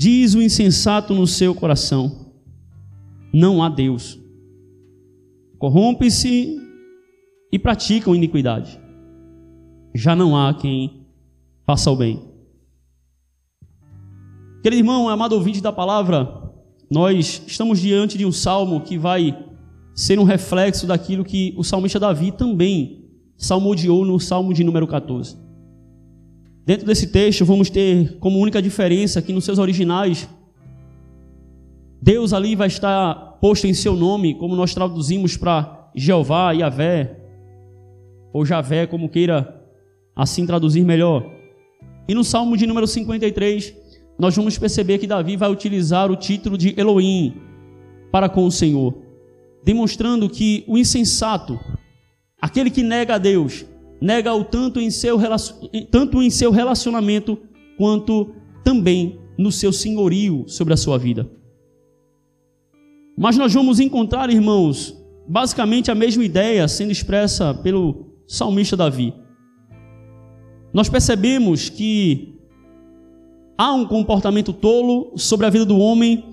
Diz o insensato no seu coração: Não há Deus. Corrompe-se e praticam iniquidade. Já não há quem faça o bem. Querido irmão, amado ouvinte da palavra, nós estamos diante de um salmo que vai ser um reflexo daquilo que o salmista Davi também salmodiou no salmo de número 14. Dentro desse texto, vamos ter como única diferença que nos seus originais, Deus ali vai estar posto em seu nome, como nós traduzimos para Jeová, Yahvé, ou Javé, como queira assim traduzir melhor. E no salmo de número 53, nós vamos perceber que Davi vai utilizar o título de Elohim para com o Senhor demonstrando que o insensato, aquele que nega a Deus, nega-o tanto em seu, tanto em seu relacionamento quanto também no seu senhorio sobre a sua vida. Mas nós vamos encontrar, irmãos, basicamente a mesma ideia sendo expressa pelo salmista Davi. Nós percebemos que há um comportamento tolo sobre a vida do homem,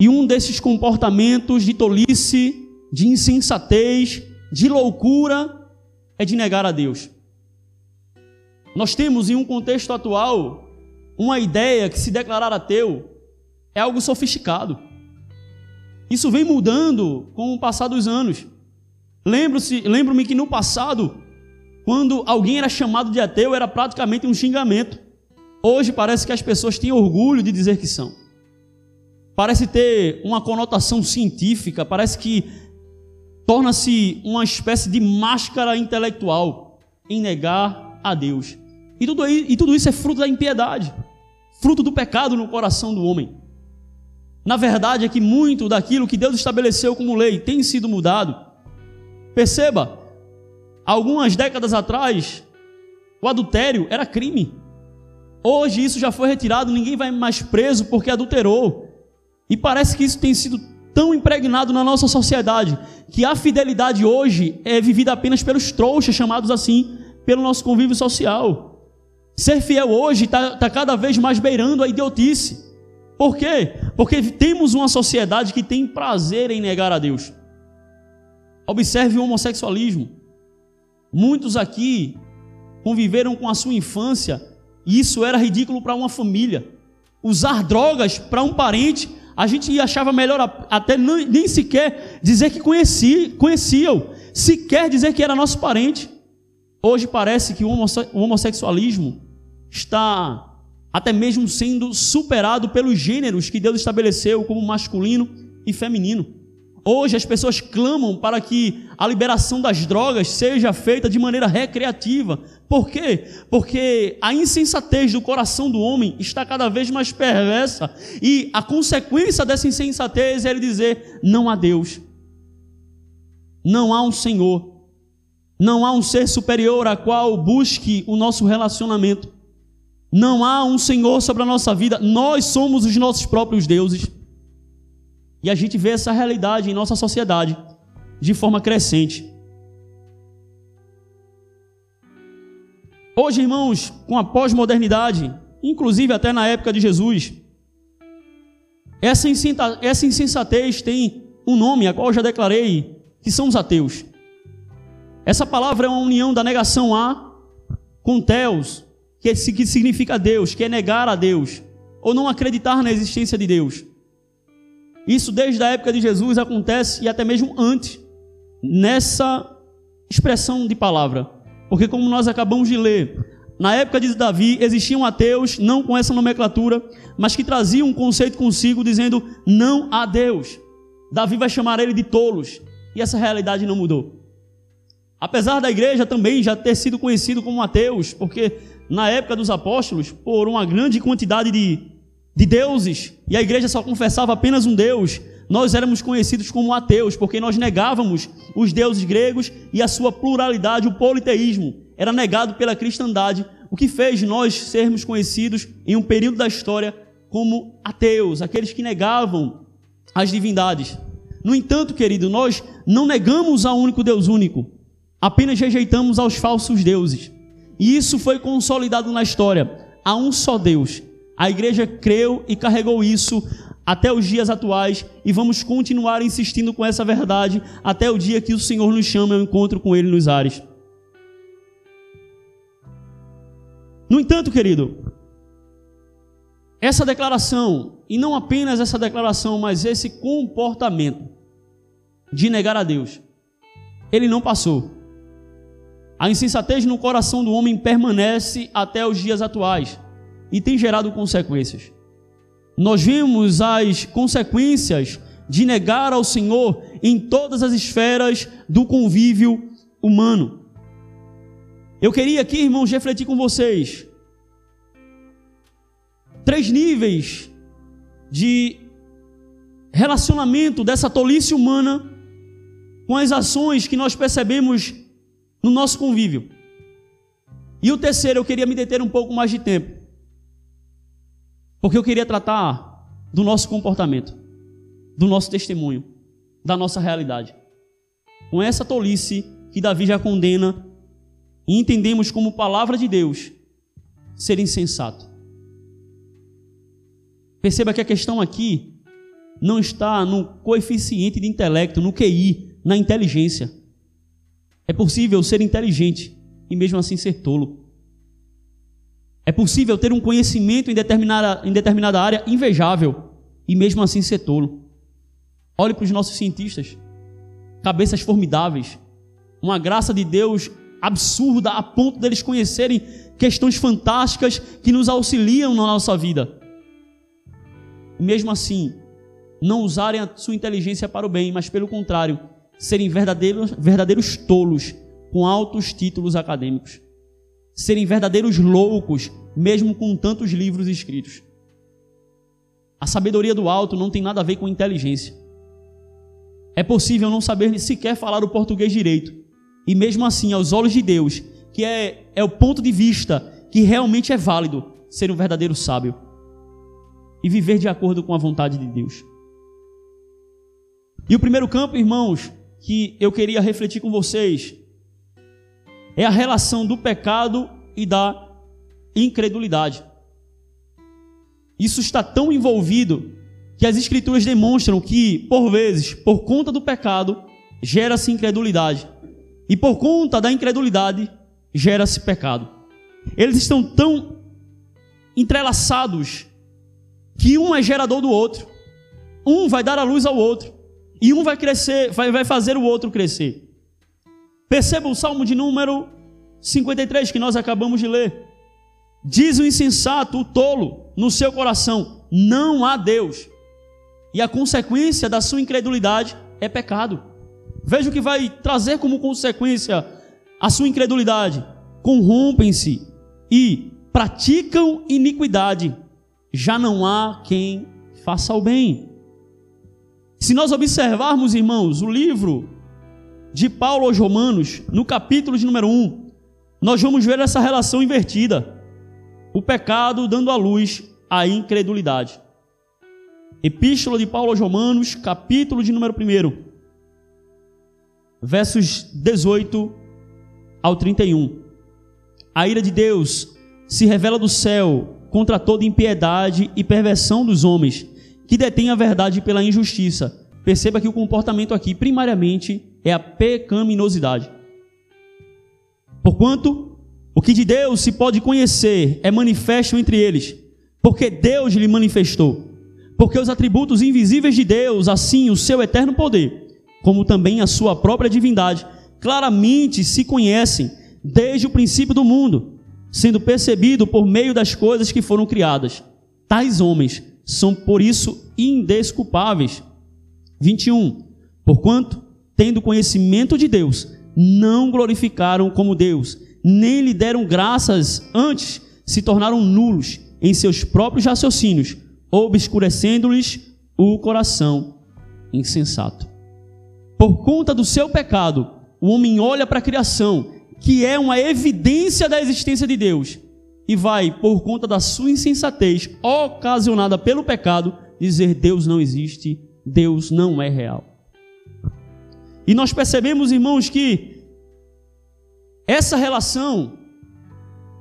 e um desses comportamentos de tolice de insensatez, de loucura, é de negar a Deus. Nós temos em um contexto atual uma ideia que se declarar ateu é algo sofisticado. Isso vem mudando com o passar dos anos. Lembro-se, lembro-me que no passado, quando alguém era chamado de ateu, era praticamente um xingamento. Hoje parece que as pessoas têm orgulho de dizer que são. Parece ter uma conotação científica, parece que torna-se uma espécie de máscara intelectual em negar a Deus. E tudo, e tudo isso é fruto da impiedade, fruto do pecado no coração do homem. Na verdade é que muito daquilo que Deus estabeleceu como lei tem sido mudado. Perceba, algumas décadas atrás, o adultério era crime. Hoje isso já foi retirado, ninguém vai mais preso porque adulterou. E parece que isso tem sido tão impregnado na nossa sociedade que a fidelidade hoje é vivida apenas pelos trouxas, chamados assim, pelo nosso convívio social. Ser fiel hoje está tá cada vez mais beirando a idiotice. Por quê? Porque temos uma sociedade que tem prazer em negar a Deus. Observe o homossexualismo. Muitos aqui conviveram com a sua infância e isso era ridículo para uma família. Usar drogas para um parente a gente achava melhor até nem sequer dizer que conhecia, conheciam, sequer dizer que era nosso parente. Hoje parece que o homossexualismo está até mesmo sendo superado pelos gêneros que Deus estabeleceu como masculino e feminino. Hoje as pessoas clamam para que a liberação das drogas seja feita de maneira recreativa. Por quê? Porque a insensatez do coração do homem está cada vez mais perversa e a consequência dessa insensatez é ele dizer: não há Deus, não há um Senhor, não há um ser superior a qual busque o nosso relacionamento, não há um Senhor sobre a nossa vida, nós somos os nossos próprios deuses. E a gente vê essa realidade em nossa sociedade de forma crescente. Hoje, irmãos, com a pós-modernidade, inclusive até na época de Jesus, essa insensatez tem um nome, a qual eu já declarei, que são os ateus. Essa palavra é uma união da negação a com Teos, que significa Deus, que é negar a Deus, ou não acreditar na existência de Deus. Isso desde a época de Jesus acontece e até mesmo antes, nessa expressão de palavra. Porque, como nós acabamos de ler, na época de Davi existiam ateus, não com essa nomenclatura, mas que traziam um conceito consigo dizendo não a Deus. Davi vai chamar ele de tolos, e essa realidade não mudou. Apesar da igreja também já ter sido conhecido como ateus, porque na época dos apóstolos, por uma grande quantidade de de deuses, e a igreja só confessava apenas um Deus, nós éramos conhecidos como ateus, porque nós negávamos os deuses gregos e a sua pluralidade, o politeísmo, era negado pela cristandade, o que fez nós sermos conhecidos em um período da história como ateus, aqueles que negavam as divindades. No entanto, querido, nós não negamos ao único Deus único, apenas rejeitamos aos falsos deuses. E isso foi consolidado na história. Há um só Deus A igreja creu e carregou isso até os dias atuais e vamos continuar insistindo com essa verdade até o dia que o Senhor nos chama ao encontro com Ele nos ares. No entanto, querido, essa declaração, e não apenas essa declaração, mas esse comportamento de negar a Deus, ele não passou. A insensatez no coração do homem permanece até os dias atuais e tem gerado consequências. Nós vemos as consequências de negar ao Senhor em todas as esferas do convívio humano. Eu queria aqui, irmãos, refletir com vocês três níveis de relacionamento dessa tolice humana com as ações que nós percebemos no nosso convívio. E o terceiro, eu queria me deter um pouco mais de tempo porque eu queria tratar do nosso comportamento, do nosso testemunho, da nossa realidade. Com essa tolice que Davi já condena e entendemos como palavra de Deus ser insensato. Perceba que a questão aqui não está no coeficiente de intelecto, no QI, na inteligência. É possível ser inteligente e mesmo assim ser tolo. É possível ter um conhecimento em determinada, em determinada área invejável e mesmo assim ser tolo. Olhe para os nossos cientistas, cabeças formidáveis, uma graça de Deus absurda a ponto deles conhecerem questões fantásticas que nos auxiliam na nossa vida. E mesmo assim, não usarem a sua inteligência para o bem, mas pelo contrário, serem verdadeiros, verdadeiros tolos com altos títulos acadêmicos serem verdadeiros loucos, mesmo com tantos livros escritos. A sabedoria do alto não tem nada a ver com inteligência. É possível não saber sequer falar o português direito, e mesmo assim, aos olhos de Deus, que é, é o ponto de vista que realmente é válido, ser um verdadeiro sábio e viver de acordo com a vontade de Deus. E o primeiro campo, irmãos, que eu queria refletir com vocês é a relação do pecado e da incredulidade. Isso está tão envolvido que as escrituras demonstram que, por vezes, por conta do pecado, gera-se incredulidade. E por conta da incredulidade, gera-se pecado. Eles estão tão entrelaçados que um é gerador do outro. Um vai dar a luz ao outro. E um vai crescer, vai, vai fazer o outro crescer. Perceba o salmo de número 53 que nós acabamos de ler. Diz o insensato, o tolo, no seu coração: não há Deus. E a consequência da sua incredulidade é pecado. Veja o que vai trazer como consequência a sua incredulidade: corrompem-se e praticam iniquidade. Já não há quem faça o bem. Se nós observarmos, irmãos, o livro de Paulo aos Romanos, no capítulo de número 1, nós vamos ver essa relação invertida. O pecado dando à luz a incredulidade. Epístola de Paulo aos Romanos, capítulo de número 1, versos 18 ao 31. A ira de Deus se revela do céu contra toda impiedade e perversão dos homens que detêm a verdade pela injustiça. Perceba que o comportamento aqui, primariamente, é a pecaminosidade. Porquanto o que de Deus se pode conhecer é manifesto entre eles, porque Deus lhe manifestou. Porque os atributos invisíveis de Deus, assim o seu eterno poder, como também a sua própria divindade, claramente se conhecem desde o princípio do mundo, sendo percebido por meio das coisas que foram criadas. Tais homens são por isso indesculpáveis. 21. Porquanto, tendo conhecimento de Deus, não glorificaram como Deus, nem lhe deram graças, antes se tornaram nulos em seus próprios raciocínios, obscurecendo-lhes o coração insensato. Por conta do seu pecado, o homem olha para a criação, que é uma evidência da existência de Deus, e vai, por conta da sua insensatez ocasionada pelo pecado, dizer: Deus não existe, Deus não é real. E nós percebemos, irmãos, que essa relação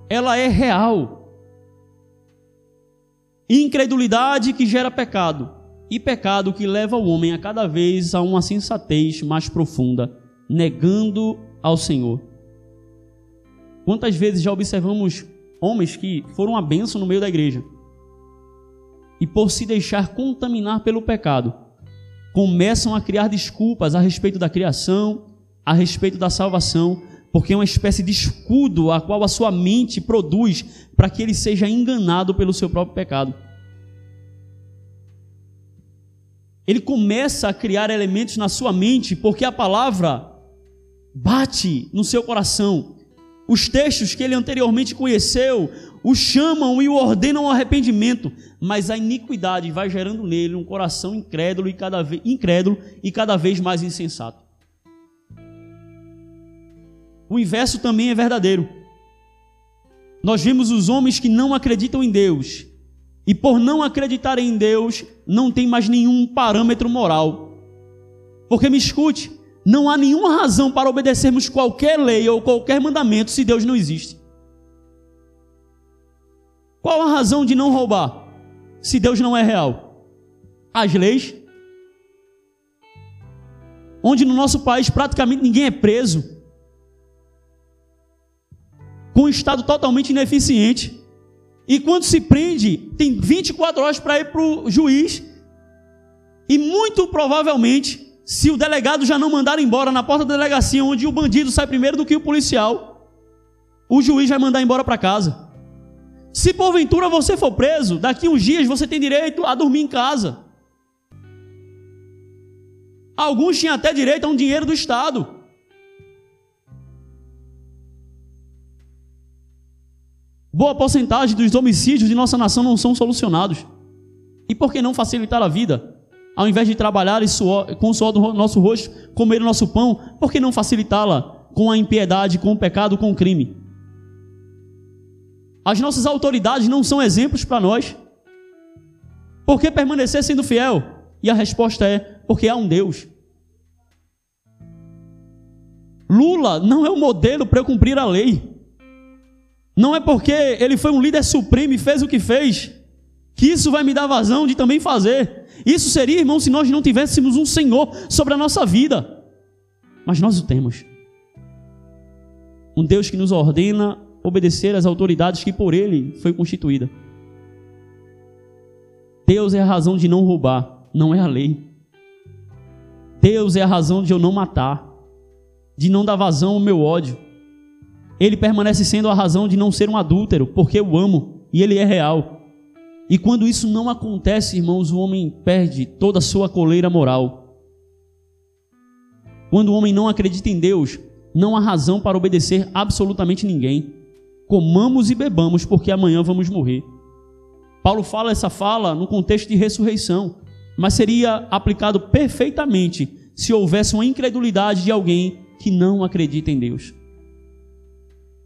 ela é real. incredulidade que gera pecado, e pecado que leva o homem a cada vez a uma sensatez mais profunda, negando ao Senhor. Quantas vezes já observamos homens que foram a bênção no meio da igreja e por se deixar contaminar pelo pecado, começam a criar desculpas a respeito da criação, a respeito da salvação, porque é uma espécie de escudo a qual a sua mente produz para que ele seja enganado pelo seu próprio pecado. Ele começa a criar elementos na sua mente porque a palavra bate no seu coração. Os textos que ele anteriormente conheceu o chamam e o ordenam ao arrependimento, mas a iniquidade vai gerando nele um coração incrédulo e cada vez, incrédulo e cada vez mais insensato. O inverso também é verdadeiro. Nós vemos os homens que não acreditam em Deus, e por não acreditarem em Deus, não tem mais nenhum parâmetro moral. Porque me escute, não há nenhuma razão para obedecermos qualquer lei ou qualquer mandamento se Deus não existe. Qual a razão de não roubar se Deus não é real? As leis. Onde no nosso país praticamente ninguém é preso com um Estado totalmente ineficiente. E quando se prende, tem 24 horas para ir para o juiz. E muito provavelmente, se o delegado já não mandar embora na porta da delegacia, onde o bandido sai primeiro do que o policial, o juiz vai mandar embora para casa. Se porventura você for preso, daqui uns dias você tem direito a dormir em casa. Alguns tinham até direito a um dinheiro do Estado. Boa porcentagem dos homicídios de nossa nação não são solucionados. E por que não facilitar a vida? Ao invés de trabalhar suor, com o suor do nosso rosto, comer o nosso pão, por que não facilitá-la com a impiedade, com o pecado, com o crime? As nossas autoridades não são exemplos para nós. Por que permanecer sendo fiel? E a resposta é: porque há um Deus. Lula não é o modelo para eu cumprir a lei. Não é porque ele foi um líder supremo e fez o que fez, que isso vai me dar vazão de também fazer. Isso seria, irmão, se nós não tivéssemos um Senhor sobre a nossa vida. Mas nós o temos. Um Deus que nos ordena obedecer às autoridades que por ele foi constituída. Deus é a razão de não roubar, não é a lei. Deus é a razão de eu não matar, de não dar vazão ao meu ódio ele permanece sendo a razão de não ser um adúltero, porque eu amo e ele é real. E quando isso não acontece, irmãos, o homem perde toda a sua coleira moral. Quando o homem não acredita em Deus, não há razão para obedecer absolutamente ninguém. Comamos e bebamos, porque amanhã vamos morrer. Paulo fala essa fala no contexto de ressurreição, mas seria aplicado perfeitamente se houvesse uma incredulidade de alguém que não acredita em Deus.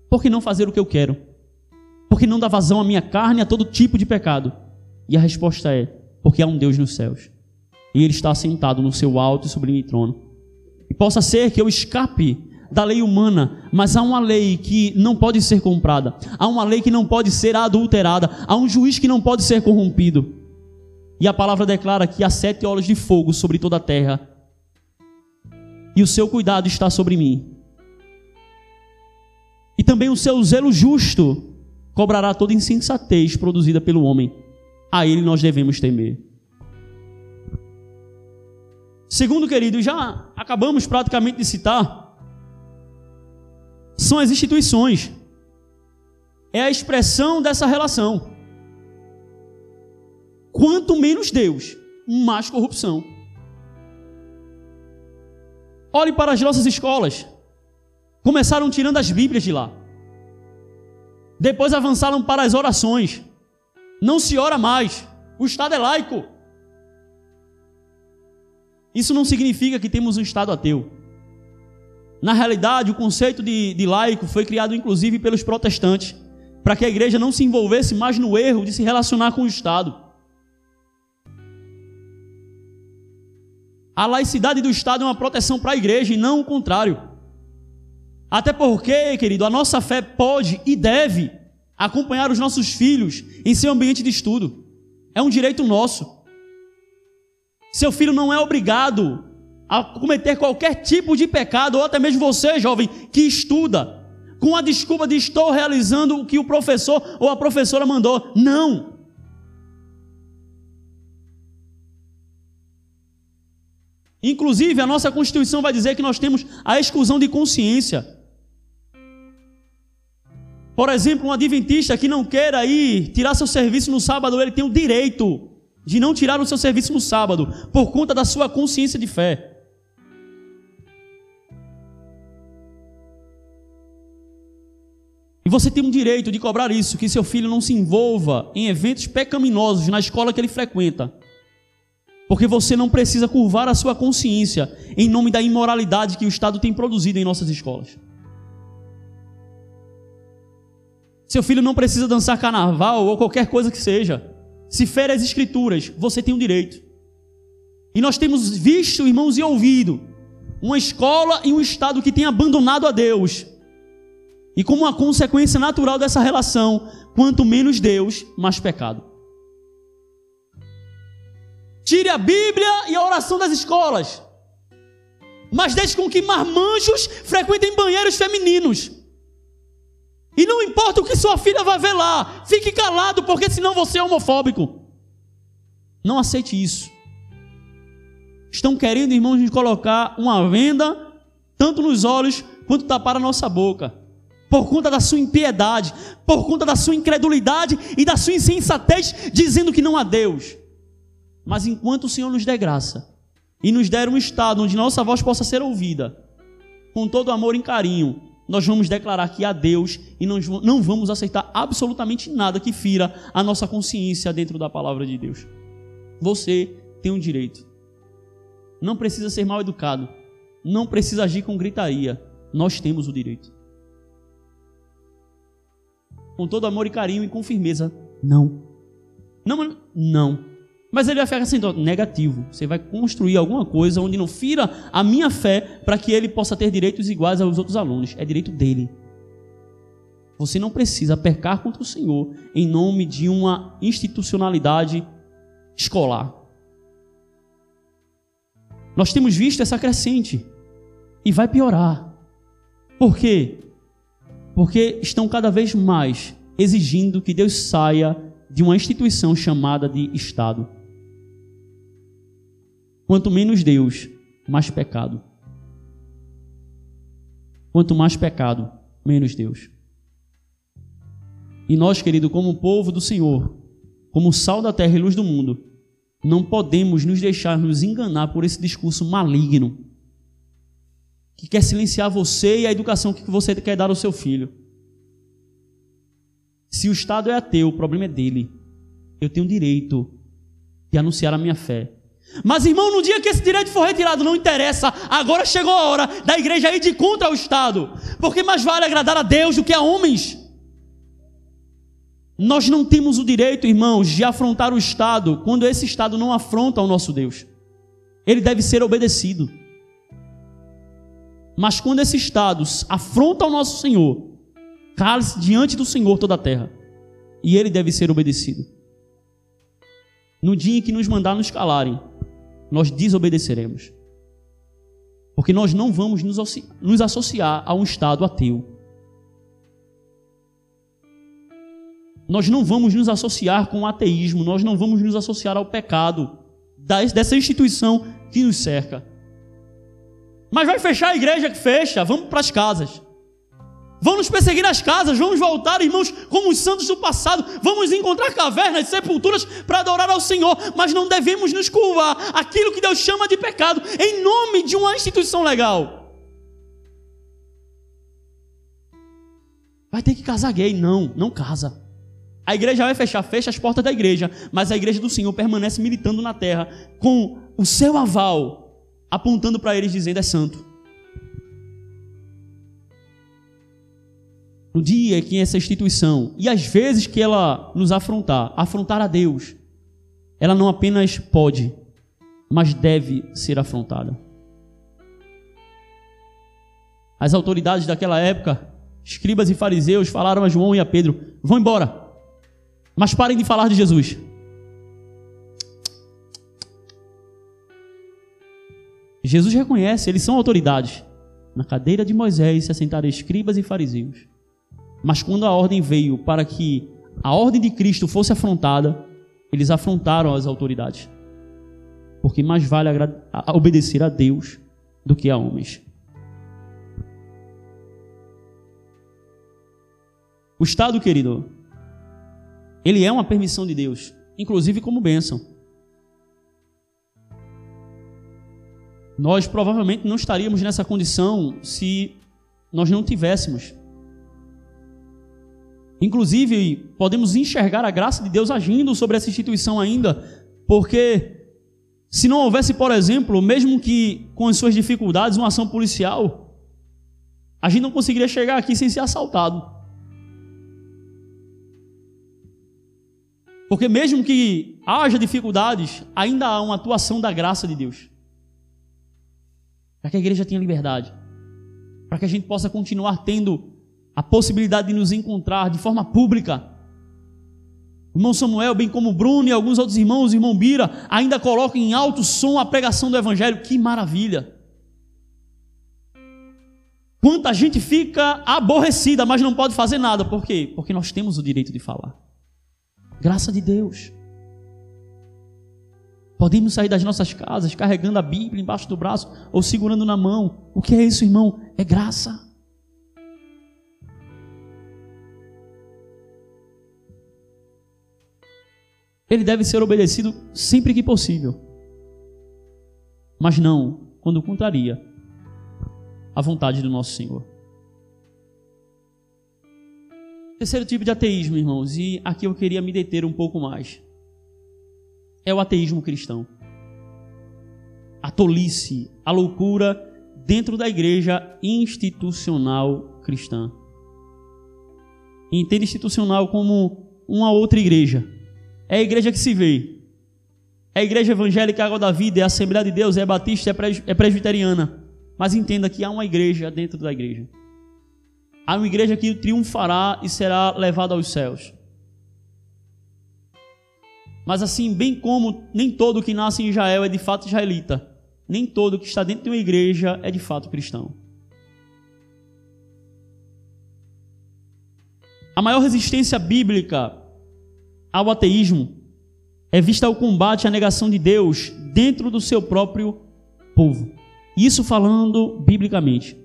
Por que não fazer o que eu quero? Por que não dar vazão à minha carne a todo tipo de pecado? E a resposta é: porque há um Deus nos céus. E Ele está sentado no seu alto e sublime trono. E possa ser que eu escape da lei humana, mas há uma lei que não pode ser comprada, há uma lei que não pode ser adulterada, há um juiz que não pode ser corrompido. E a palavra declara que há sete olhos de fogo sobre toda a terra, e o seu cuidado está sobre mim, e também o seu zelo justo cobrará toda insensatez produzida pelo homem. A ele nós devemos temer. Segundo, querido, já acabamos praticamente de citar, são as instituições. É a expressão dessa relação. Quanto menos Deus, mais corrupção. Olhe para as nossas escolas. Começaram tirando as Bíblias de lá. Depois avançaram para as orações. Não se ora mais. O Estado é laico. Isso não significa que temos um Estado ateu. Na realidade, o conceito de, de laico foi criado inclusive pelos protestantes, para que a igreja não se envolvesse mais no erro de se relacionar com o Estado. A laicidade do Estado é uma proteção para a igreja e não o contrário. Até porque, querido, a nossa fé pode e deve acompanhar os nossos filhos em seu ambiente de estudo. É um direito nosso. Seu filho não é obrigado a cometer qualquer tipo de pecado, ou até mesmo você, jovem, que estuda, com a desculpa de estou realizando o que o professor ou a professora mandou. Não. Inclusive, a nossa Constituição vai dizer que nós temos a exclusão de consciência. Por exemplo, um adventista que não queira ir tirar seu serviço no sábado, ele tem o direito de não tirar o seu serviço no sábado, por conta da sua consciência de fé. E você tem um direito de cobrar isso, que seu filho não se envolva em eventos pecaminosos na escola que ele frequenta. Porque você não precisa curvar a sua consciência em nome da imoralidade que o Estado tem produzido em nossas escolas. Seu filho não precisa dançar carnaval ou qualquer coisa que seja. Se fere as escrituras, você tem o um direito. E nós temos visto, irmãos, e ouvido uma escola e um Estado que tem abandonado a Deus. E como uma consequência natural dessa relação, quanto menos Deus, mais pecado. Tire a Bíblia e a oração das escolas. Mas deixe com que marmanjos frequentem banheiros femininos. E não importa o que sua filha vai ver lá, fique calado, porque senão você é homofóbico. Não aceite isso. Estão querendo, irmãos, nos colocar uma venda, tanto nos olhos quanto tapar a nossa boca. Por conta da sua impiedade, por conta da sua incredulidade e da sua insensatez, dizendo que não há Deus. Mas enquanto o Senhor nos der graça e nos der um estado onde nossa voz possa ser ouvida, com todo amor e carinho, nós vamos declarar que há Deus e não, vamos aceitar absolutamente nada que fira a nossa consciência dentro da palavra de Deus. Você tem um direito. Não precisa ser mal educado. Não precisa agir com gritaria. Nós temos o direito. Com todo amor e carinho e com firmeza. Não. Não, não. Mas ele vai ficar assim, negativo. Você vai construir alguma coisa onde não fira a minha fé para que ele possa ter direitos iguais aos outros alunos. É direito dele. Você não precisa pecar contra o Senhor em nome de uma institucionalidade escolar. Nós temos visto essa crescente e vai piorar. Por quê? Porque estão cada vez mais exigindo que Deus saia de uma instituição chamada de Estado. Quanto menos Deus, mais pecado. Quanto mais pecado, menos Deus. E nós, querido, como povo do Senhor, como sal da terra e luz do mundo, não podemos nos deixar nos enganar por esse discurso maligno que quer silenciar você e a educação que você quer dar ao seu filho. Se o Estado é ateu, o problema é dele. Eu tenho direito de anunciar a minha fé. Mas, irmão, no dia que esse direito for retirado, não interessa. Agora chegou a hora da igreja ir de contra o Estado. Porque mais vale agradar a Deus do que a homens. Nós não temos o direito, irmãos, de afrontar o Estado quando esse Estado não afronta o nosso Deus. Ele deve ser obedecido. Mas quando esse Estado afronta o nosso Senhor, cale-se diante do Senhor toda a terra. E ele deve ser obedecido. No dia em que nos mandar nos calarem, nós desobedeceremos. Porque nós não vamos nos associar a um Estado ateu. Nós não vamos nos associar com o ateísmo, nós não vamos nos associar ao pecado dessa instituição que nos cerca. Mas vai fechar a igreja que fecha, vamos para as casas. Vão nos perseguir nas casas, vamos voltar, irmãos, como os santos do passado, vamos encontrar cavernas, sepulturas para adorar ao Senhor, mas não devemos nos curvar aquilo que Deus chama de pecado, em nome de uma instituição legal. Vai ter que casar gay? Não, não casa. A igreja vai fechar, fecha as portas da igreja, mas a igreja do Senhor permanece militando na terra com o seu aval, apontando para eles dizendo: é santo. no dia que essa instituição, e às vezes que ela nos afrontar, afrontar a Deus, ela não apenas pode, mas deve ser afrontada. As autoridades daquela época, escribas e fariseus, falaram a João e a Pedro: vão embora, mas parem de falar de Jesus. Jesus reconhece, eles são autoridades. Na cadeira de Moisés se assentaram escribas e fariseus. Mas quando a ordem veio para que a ordem de Cristo fosse afrontada, eles afrontaram as autoridades. Porque mais vale obedecer a Deus do que a homens. O Estado, querido, ele é uma permissão de Deus, inclusive como bênção. Nós provavelmente não estaríamos nessa condição se nós não tivéssemos. Inclusive, podemos enxergar a graça de Deus agindo sobre essa instituição ainda, porque se não houvesse, por exemplo, mesmo que com as suas dificuldades, uma ação policial, a gente não conseguiria chegar aqui sem ser assaltado. Porque mesmo que haja dificuldades, ainda há uma atuação da graça de Deus. Para que a igreja tenha liberdade. Para que a gente possa continuar tendo a possibilidade de nos encontrar de forma pública. O irmão Samuel, bem como Bruno e alguns outros irmãos, o irmão Bira, ainda colocam em alto som a pregação do Evangelho. Que maravilha! Quanta gente fica aborrecida, mas não pode fazer nada. Por quê? Porque nós temos o direito de falar. Graça de Deus. Podemos sair das nossas casas carregando a Bíblia embaixo do braço ou segurando na mão. O que é isso, irmão? É graça. Ele deve ser obedecido sempre que possível. Mas não quando contraria a vontade do nosso Senhor. Terceiro tipo de ateísmo, irmãos, e aqui eu queria me deter um pouco mais. É o ateísmo cristão. A tolice, a loucura dentro da igreja institucional cristã. E entende institucional como uma outra igreja. É a igreja que se vê. É a igreja evangélica Água da Vida, é a Assembleia de Deus, é batista, é, é presbiteriana. Mas entenda que há uma igreja dentro da igreja. Há uma igreja que triunfará e será levada aos céus. Mas assim, bem como nem todo que nasce em Israel é de fato israelita, nem todo que está dentro de uma igreja é de fato cristão. A maior resistência bíblica ao ateísmo é vista ao combate à negação de Deus dentro do seu próprio povo. Isso falando biblicamente.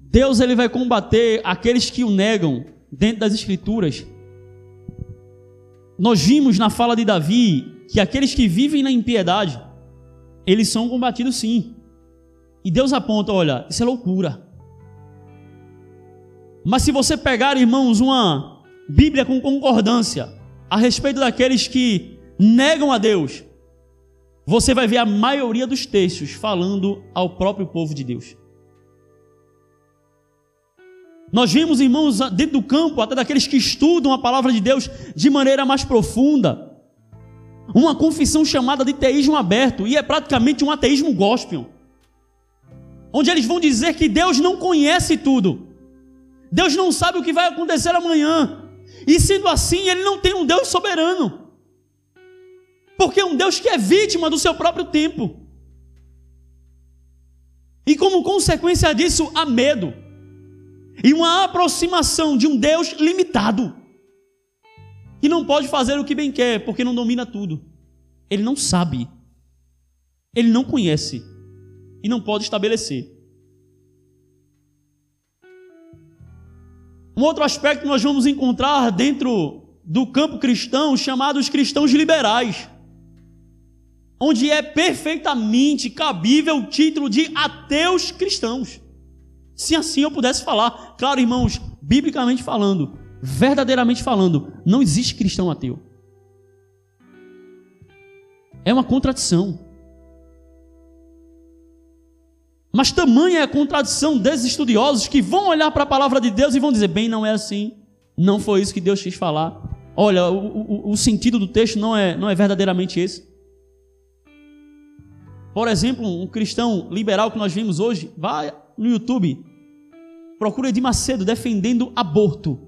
Deus ele vai combater aqueles que o negam dentro das escrituras. Nós vimos na fala de Davi que aqueles que vivem na impiedade, eles são combatidos sim. E Deus aponta, olha, isso é loucura. Mas se você pegar, irmãos, uma Bíblia com concordância a respeito daqueles que negam a Deus, você vai ver a maioria dos textos falando ao próprio povo de Deus. Nós vemos, irmãos, dentro do campo, até daqueles que estudam a palavra de Deus de maneira mais profunda, uma confissão chamada de teísmo aberto, e é praticamente um ateísmo gospel, onde eles vão dizer que Deus não conhece tudo, Deus não sabe o que vai acontecer amanhã, e sendo assim, Ele não tem um Deus soberano, porque é um Deus que é vítima do seu próprio tempo, e como consequência disso, há medo e uma aproximação de um Deus limitado, que não pode fazer o que bem quer, porque não domina tudo. Ele não sabe, ele não conhece e não pode estabelecer. Um outro aspecto que nós vamos encontrar dentro do campo cristão, chamados cristãos liberais, onde é perfeitamente cabível o título de ateus cristãos. Se assim eu pudesse falar, claro, irmãos, biblicamente falando, verdadeiramente falando, não existe cristão ateu. É uma contradição. Mas tamanha é a contradição desses estudiosos que vão olhar para a palavra de Deus e vão dizer: bem, não é assim, não foi isso que Deus quis falar. Olha, o, o, o sentido do texto não é, não é verdadeiramente esse. Por exemplo, um cristão liberal que nós vimos hoje, vai no YouTube, procura Edir Macedo defendendo aborto.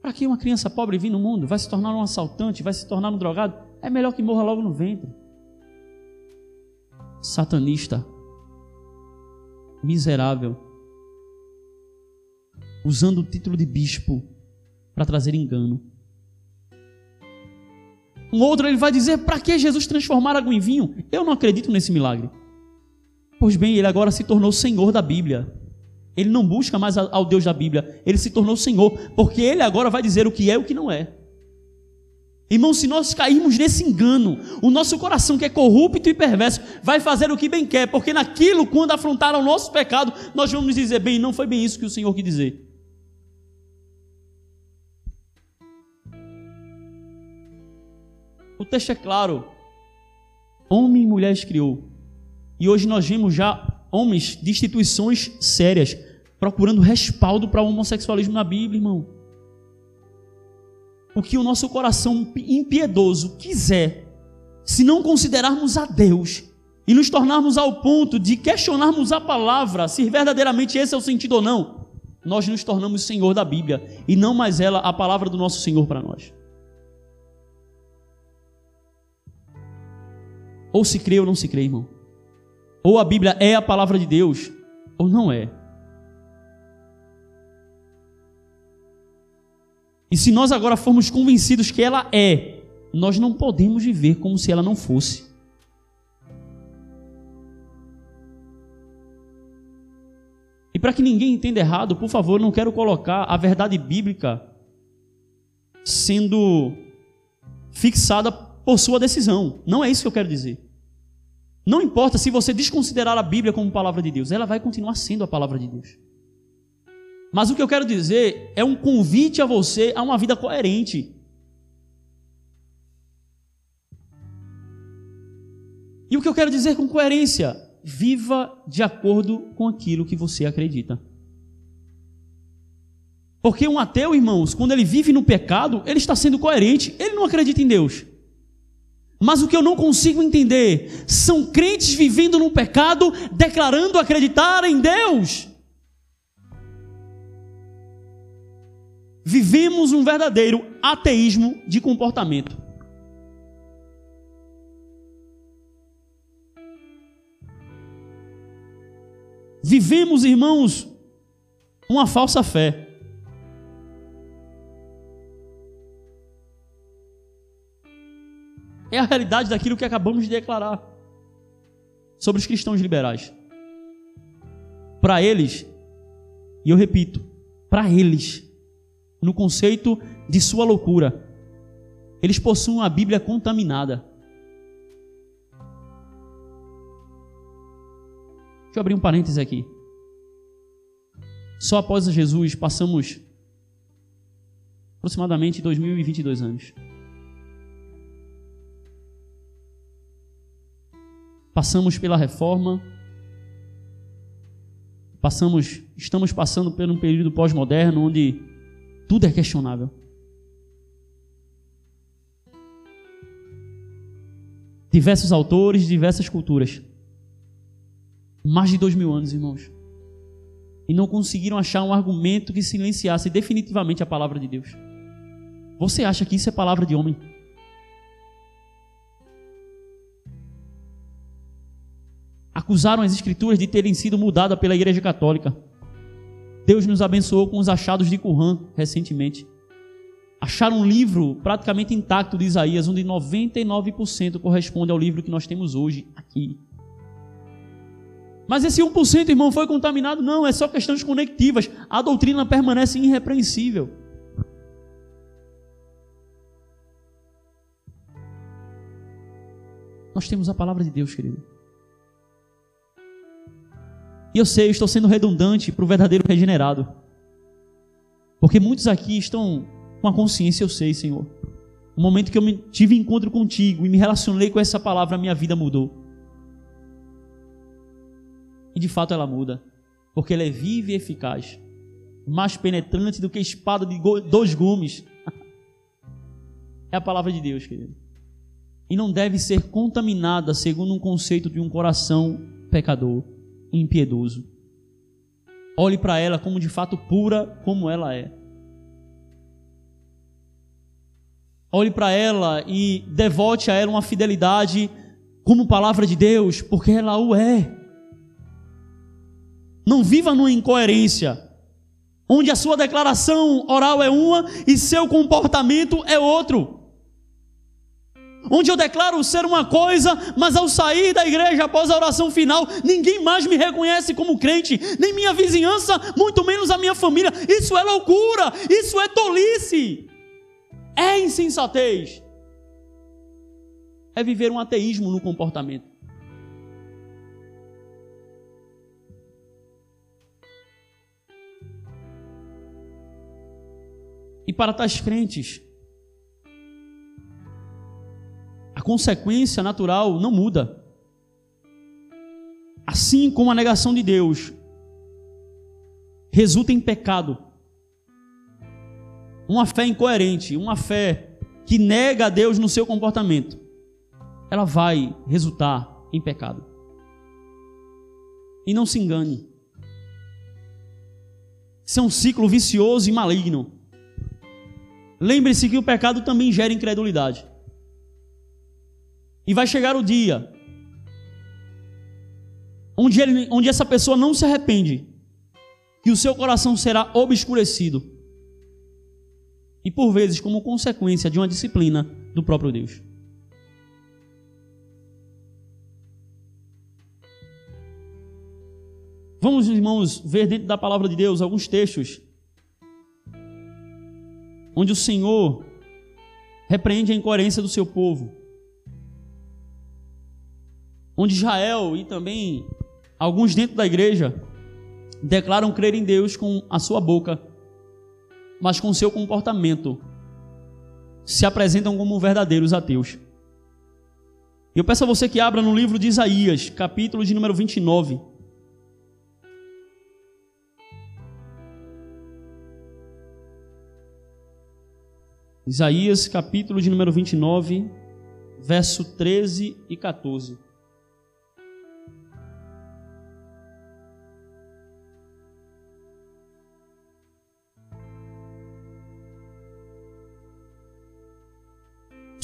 Para que uma criança pobre vir no mundo vai se tornar um assaltante, vai se tornar um drogado? É melhor que morra logo no ventre. satanista, miserável, usando o título de bispo para trazer engano. Um outro ele vai dizer: para que Jesus transformar água em vinho? Eu não acredito nesse milagre. Pois bem, ele agora se tornou Senhor da Bíblia. Ele não busca mais ao Deus da Bíblia, ele se tornou Senhor, porque ele agora vai dizer o que é e o que não é. Irmão, se nós cairmos nesse engano, o nosso coração que é corrupto e perverso vai fazer o que bem quer, porque naquilo, quando afrontar o nosso pecado, nós vamos dizer: bem, não foi bem isso que o Senhor quis dizer. O texto é claro. Homem e mulher criou. E hoje nós vimos já homens de instituições sérias procurando respaldo para o homossexualismo na Bíblia, irmão. O que o nosso coração impiedoso quiser, se não considerarmos a Deus e nos tornarmos ao ponto de questionarmos a palavra, se verdadeiramente esse é o sentido ou não, nós nos tornamos Senhor da Bíblia e não mais ela a palavra do nosso Senhor para nós. Ou se crê ou não se crê, irmão. Ou a Bíblia é a palavra de Deus, ou não é. E se nós agora formos convencidos que ela é, nós não podemos viver como se ela não fosse. E para que ninguém entenda errado, por favor, não quero colocar a verdade bíblica sendo fixada por sua decisão. Não é isso que eu quero dizer. Não importa se você desconsiderar a Bíblia como palavra de Deus, ela vai continuar sendo a palavra de Deus. Mas o que eu quero dizer é um convite a você a uma vida coerente. E o que eu quero dizer com coerência? Viva de acordo com aquilo que você acredita. Porque um ateu, irmãos, quando ele vive no pecado, ele está sendo coerente, ele não acredita em Deus. Mas o que eu não consigo entender são crentes vivendo no pecado, declarando acreditar em Deus. Vivemos um verdadeiro ateísmo de comportamento. Vivemos, irmãos, uma falsa fé. É a realidade daquilo que acabamos de declarar sobre os cristãos liberais. Para eles, e eu repito, para eles, no conceito de sua loucura, eles possuem a Bíblia contaminada. Deixa eu abrir um parêntese aqui. Só após Jesus passamos aproximadamente 2022 anos. Passamos pela reforma, passamos, estamos passando por um período pós-moderno onde tudo é questionável. Diversos autores, diversas culturas. Mais de dois mil anos, irmãos. E não conseguiram achar um argumento que silenciasse definitivamente a palavra de Deus. Você acha que isso é palavra de homem? Acusaram as escrituras de terem sido mudadas pela Igreja Católica. Deus nos abençoou com os achados de Qumran recentemente. Acharam um livro praticamente intacto de Isaías, onde 99% corresponde ao livro que nós temos hoje aqui. Mas esse 1%, irmão, foi contaminado? Não, é só questões conectivas. A doutrina permanece irrepreensível. Nós temos a palavra de Deus, querido. E eu sei, eu estou sendo redundante para o verdadeiro regenerado. Porque muitos aqui estão com a consciência, eu sei, Senhor. No momento que eu tive encontro contigo e me relacionei com essa palavra, a minha vida mudou. E de fato ela muda. Porque ela é viva e eficaz. Mais penetrante do que espada de dois gumes. é a palavra de Deus, querido. E não deve ser contaminada segundo um conceito de um coração pecador impiedoso. Olhe para ela como de fato pura como ela é. Olhe para ela e devote a ela uma fidelidade como palavra de Deus, porque ela o é. Não viva numa incoerência, onde a sua declaração oral é uma e seu comportamento é outro. Onde eu declaro ser uma coisa, mas ao sair da igreja após a oração final, ninguém mais me reconhece como crente, nem minha vizinhança, muito menos a minha família. Isso é loucura, isso é tolice, é insensatez. É viver um ateísmo no comportamento. E para tais crentes, consequência natural não muda. Assim como a negação de Deus resulta em pecado, uma fé incoerente, uma fé que nega a Deus no seu comportamento, ela vai resultar em pecado. E não se engane. Isso é um ciclo vicioso e maligno. Lembre-se que o pecado também gera incredulidade. E vai chegar o dia onde, ele, onde essa pessoa não se arrepende, que o seu coração será obscurecido. E por vezes, como consequência de uma disciplina do próprio Deus. Vamos, irmãos, ver dentro da palavra de Deus alguns textos onde o Senhor repreende a incoerência do seu povo. Onde Israel e também alguns dentro da igreja declaram crer em Deus com a sua boca, mas com seu comportamento se apresentam como verdadeiros ateus. Eu peço a você que abra no livro de Isaías, capítulo de número 29. Isaías, capítulo de número 29, verso 13 e 14.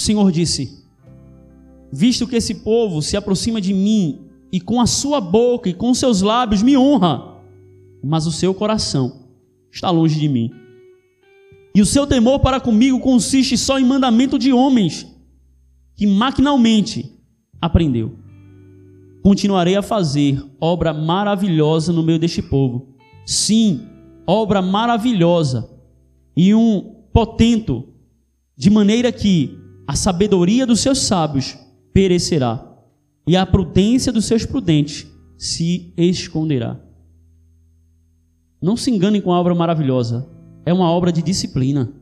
O Senhor disse: Visto que esse povo se aproxima de mim e com a sua boca e com seus lábios me honra, mas o seu coração está longe de mim e o seu temor para comigo consiste só em mandamento de homens, que maquinalmente aprendeu. Continuarei a fazer obra maravilhosa no meio deste povo. Sim, obra maravilhosa e um potento, de maneira que a sabedoria dos seus sábios perecerá e a prudência dos seus prudentes se esconderá. Não se enganem com a obra maravilhosa é uma obra de disciplina.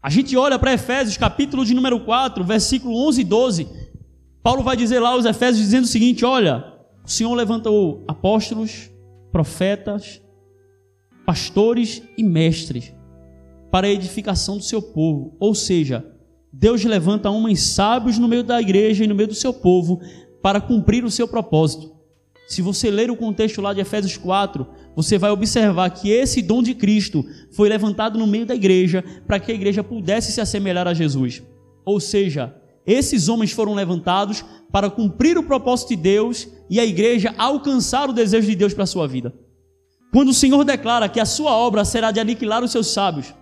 A gente olha para Efésios, capítulo de número 4, versículo 11 e 12. Paulo vai dizer lá aos Efésios dizendo o seguinte: Olha, o Senhor levantou apóstolos, profetas, pastores e mestres para a edificação do seu povo. Ou seja, Deus levanta homens sábios no meio da igreja e no meio do seu povo para cumprir o seu propósito. Se você ler o contexto lá de Efésios 4, você vai observar que esse dom de Cristo foi levantado no meio da igreja para que a igreja pudesse se assemelhar a Jesus. Ou seja, esses homens foram levantados para cumprir o propósito de Deus e a igreja alcançar o desejo de Deus para a sua vida. Quando o Senhor declara que a sua obra será de aniquilar os seus sábios,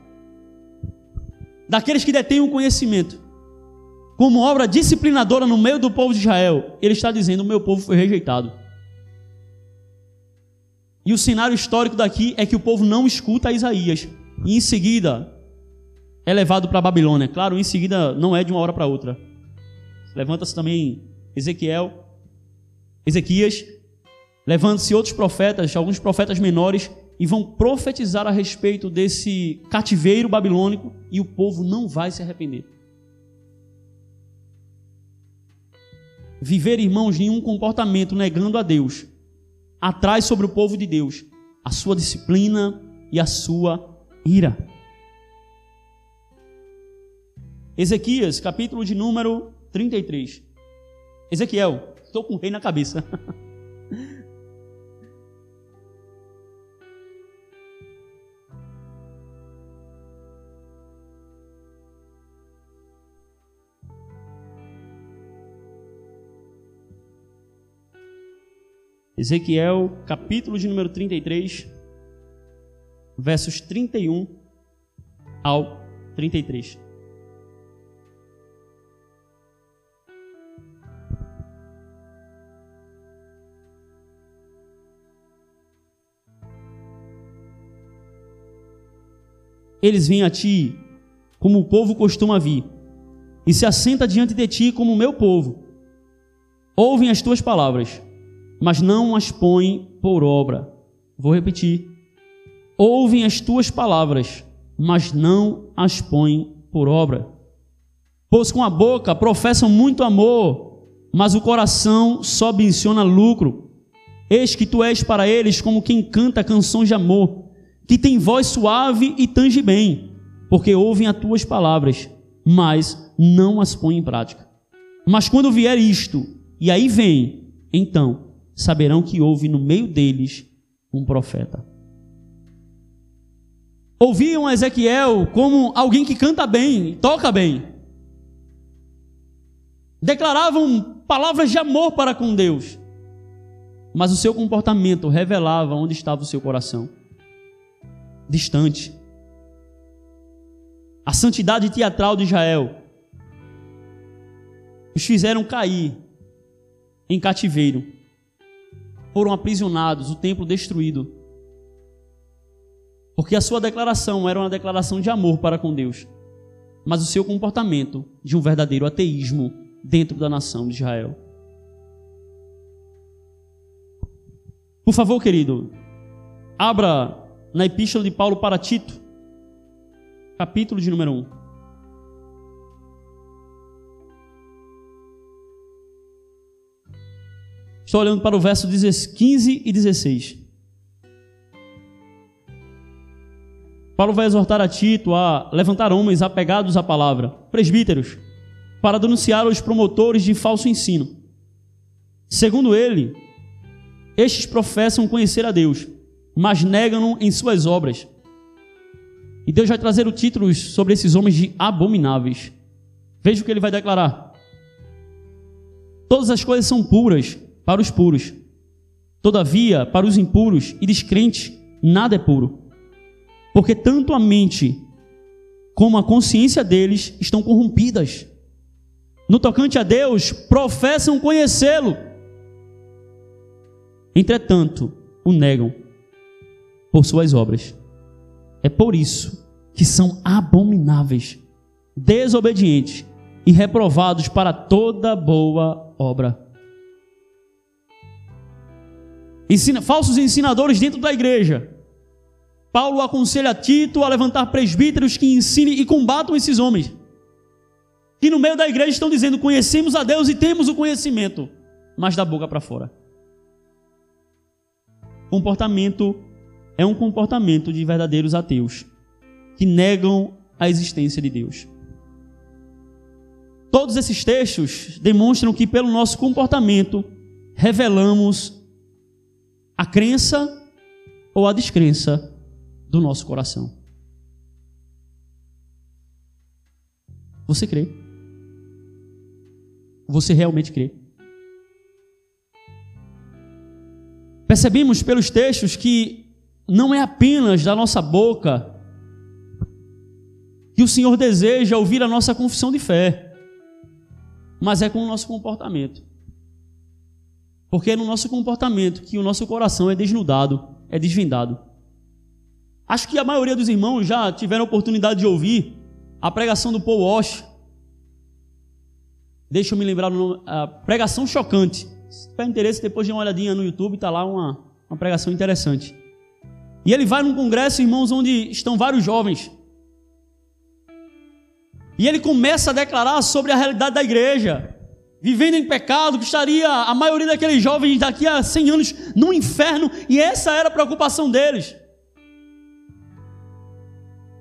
daqueles que detêm o conhecimento, como obra disciplinadora no meio do povo de Israel, ele está dizendo: o meu povo foi rejeitado. E o cenário histórico daqui é que o povo não escuta Isaías. E em seguida é levado para a Babilônia. Claro, em seguida não é de uma hora para outra. Levanta-se também Ezequiel, Ezequias, levanta-se outros profetas, alguns profetas menores, e vão profetizar a respeito desse cativeiro babilônico, e o povo não vai se arrepender. Viver, irmãos, nenhum comportamento negando a Deus atrai sobre o povo de Deus a sua disciplina e a sua ira. Ezequias, capítulo de número 33. Ezequiel, estou com o rei na cabeça. Ezequiel, capítulo de número 33, versos 31 ao 33. Eles vêm a ti como o povo costuma vir, e se assenta diante de ti como o meu povo. Ouvem as tuas palavras, mas não as põem por obra. Vou repetir. Ouvem as tuas palavras, mas não as põem por obra. Pois com a boca professam muito amor, mas o coração só menciona lucro. Eis que tu és para eles como quem canta canções de amor, que tem voz suave e tange bem, porque ouvem as tuas palavras, mas não as põem em prática. Mas quando vier isto, e aí vem, então saberão que houve no meio deles um profeta. Ouviam Ezequiel como alguém que canta bem, toca bem. Declaravam palavras de amor para com Deus. Mas o seu comportamento revelava onde estava o seu coração distante. A santidade teatral de Israel os fizeram cair em cativeiro. Foram aprisionados, o templo destruído. Porque a sua declaração era uma declaração de amor para com Deus, mas o seu comportamento de um verdadeiro ateísmo dentro da nação de Israel. Por favor, querido, abra na epístola de Paulo para Tito, capítulo de número 1. Estou olhando para o verso 15 e 16. Paulo vai exortar a Tito a levantar homens apegados à palavra, presbíteros, para denunciar os promotores de falso ensino. Segundo ele, estes professam conhecer a Deus, mas negam-no em suas obras. E Deus vai trazer o título sobre esses homens de abomináveis. Veja o que ele vai declarar. Todas as coisas são puras para os puros. Todavia, para os impuros e descrentes, nada é puro. Porque tanto a mente como a consciência deles estão corrompidas. No tocante a Deus, professam conhecê-lo. Entretanto, o negam por suas obras. É por isso que são abomináveis, desobedientes e reprovados para toda boa obra. Ensina, falsos ensinadores dentro da igreja. Paulo aconselha Tito a levantar presbíteros que ensinem e combatam esses homens. Que no meio da igreja estão dizendo: conhecemos a Deus e temos o conhecimento, mas da boca para fora. Comportamento é um comportamento de verdadeiros ateus que negam a existência de Deus. Todos esses textos demonstram que, pelo nosso comportamento, revelamos a crença ou a descrença do nosso coração. Você crê? Você realmente crê? Percebemos pelos textos que não é apenas da nossa boca que o Senhor deseja ouvir a nossa confissão de fé, mas é com o nosso comportamento. Porque é no nosso comportamento que o nosso coração é desnudado, é desvendado. Acho que a maioria dos irmãos já tiveram oportunidade de ouvir a pregação do Paul Walsh. Deixa eu me lembrar nome, a pregação chocante. Se tiver interesse, depois de uma olhadinha no YouTube, está lá uma, uma pregação interessante. E ele vai num congresso, irmãos, onde estão vários jovens. E ele começa a declarar sobre a realidade da igreja. Vivendo em pecado, que estaria a maioria daqueles jovens daqui a 100 anos no inferno, e essa era a preocupação deles.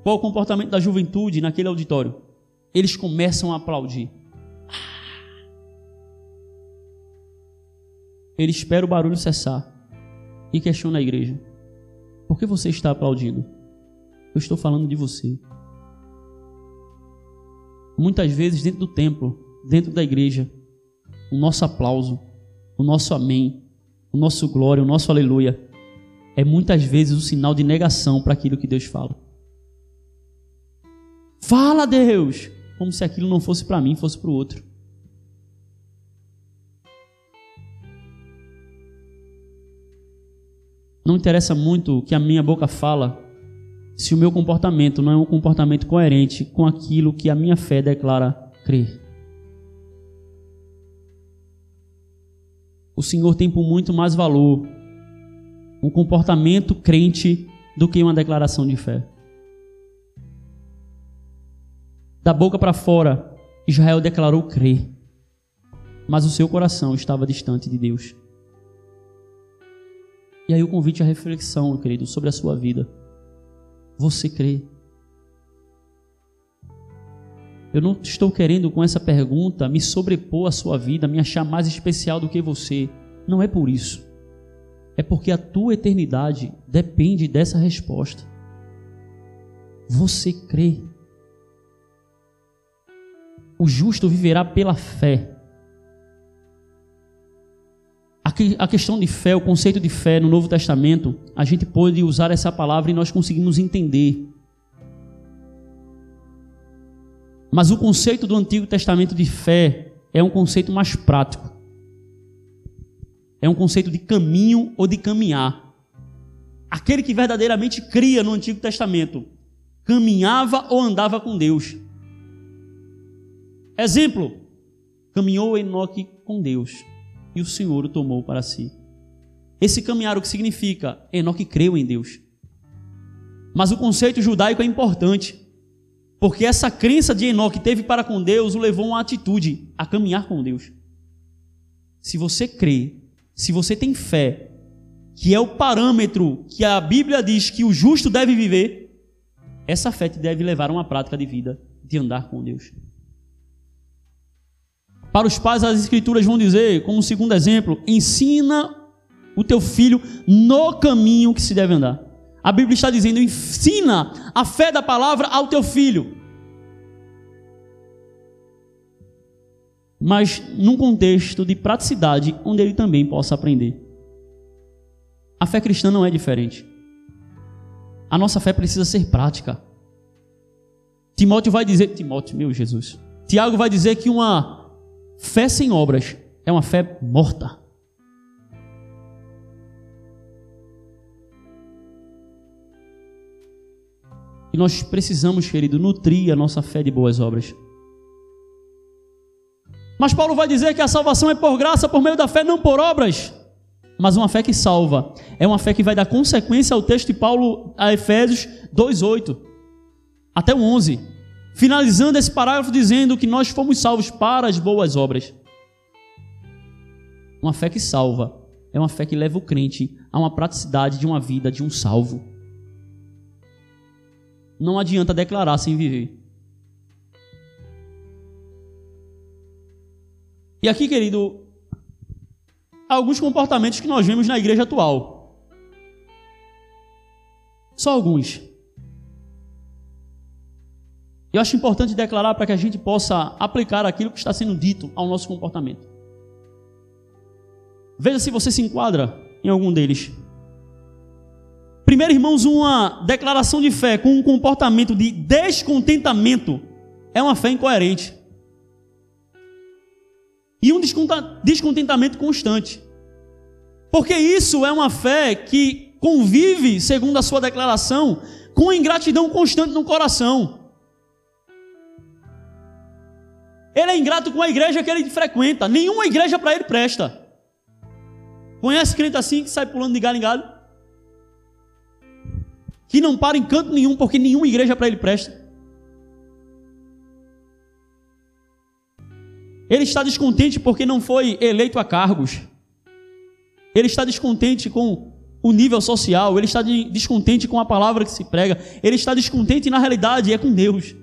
Qual o comportamento da juventude naquele auditório? Eles começam a aplaudir. Ele espera o barulho cessar e questiona a igreja. Por que você está aplaudindo? Eu estou falando de você. Muitas vezes, dentro do templo, dentro da igreja, o nosso aplauso, o nosso amém, o nosso glória, o nosso aleluia, é muitas vezes o sinal de negação para aquilo que Deus fala. Fala, Deus! Como se aquilo não fosse para mim, fosse para o outro. Não interessa muito o que a minha boca fala, se o meu comportamento não é um comportamento coerente com aquilo que a minha fé declara crer. O Senhor tem por muito mais valor um comportamento crente do que uma declaração de fé. Da boca para fora, Israel declarou crer, mas o seu coração estava distante de Deus. E aí o convite à reflexão, querido, sobre a sua vida. Você crê? Eu não estou querendo com essa pergunta me sobrepor à sua vida, me achar mais especial do que você. Não é por isso. É porque a tua eternidade depende dessa resposta. Você crê. O justo viverá pela fé. A questão de fé, o conceito de fé no Novo Testamento, a gente pode usar essa palavra e nós conseguimos entender. Mas o conceito do Antigo Testamento de fé é um conceito mais prático. É um conceito de caminho ou de caminhar. Aquele que verdadeiramente cria no Antigo Testamento caminhava ou andava com Deus. Exemplo: caminhou Enoque com Deus e o Senhor o tomou para si. Esse caminhar o que significa? Enoque creu em Deus. Mas o conceito judaico é importante, porque essa crença de Enoque teve para com Deus o levou a uma atitude, a caminhar com Deus. Se você crê, se você tem fé, que é o parâmetro que a Bíblia diz que o justo deve viver, essa fé te deve levar a uma prática de vida de andar com Deus. Para os pais, as escrituras vão dizer, como segundo exemplo, ensina o teu filho no caminho que se deve andar. A Bíblia está dizendo: ensina a fé da palavra ao teu filho. Mas num contexto de praticidade, onde ele também possa aprender. A fé cristã não é diferente. A nossa fé precisa ser prática. Timóteo vai dizer, Timóteo, meu Jesus. Tiago vai dizer que uma Fé sem obras é uma fé morta. E nós precisamos, querido, nutrir a nossa fé de boas obras. Mas Paulo vai dizer que a salvação é por graça, por meio da fé, não por obras. Mas uma fé que salva é uma fé que vai dar consequência ao texto de Paulo a Efésios 2:8 até o 11 finalizando esse parágrafo dizendo que nós fomos salvos para as boas obras. Uma fé que salva é uma fé que leva o crente a uma praticidade de uma vida de um salvo. Não adianta declarar sem viver. E aqui, querido, alguns comportamentos que nós vemos na igreja atual. Só alguns. Eu acho importante declarar para que a gente possa aplicar aquilo que está sendo dito ao nosso comportamento. Veja se você se enquadra em algum deles. Primeiro, irmãos, uma declaração de fé com um comportamento de descontentamento é uma fé incoerente. E um descontentamento constante. Porque isso é uma fé que convive, segundo a sua declaração, com ingratidão constante no coração. Ele é ingrato com a igreja que ele frequenta. Nenhuma igreja para ele presta. Conhece crente assim que sai pulando de galho em galho? Que não para em canto nenhum porque nenhuma igreja para ele presta. Ele está descontente porque não foi eleito a cargos. Ele está descontente com o nível social, ele está descontente com a palavra que se prega, ele está descontente na realidade é com Deus.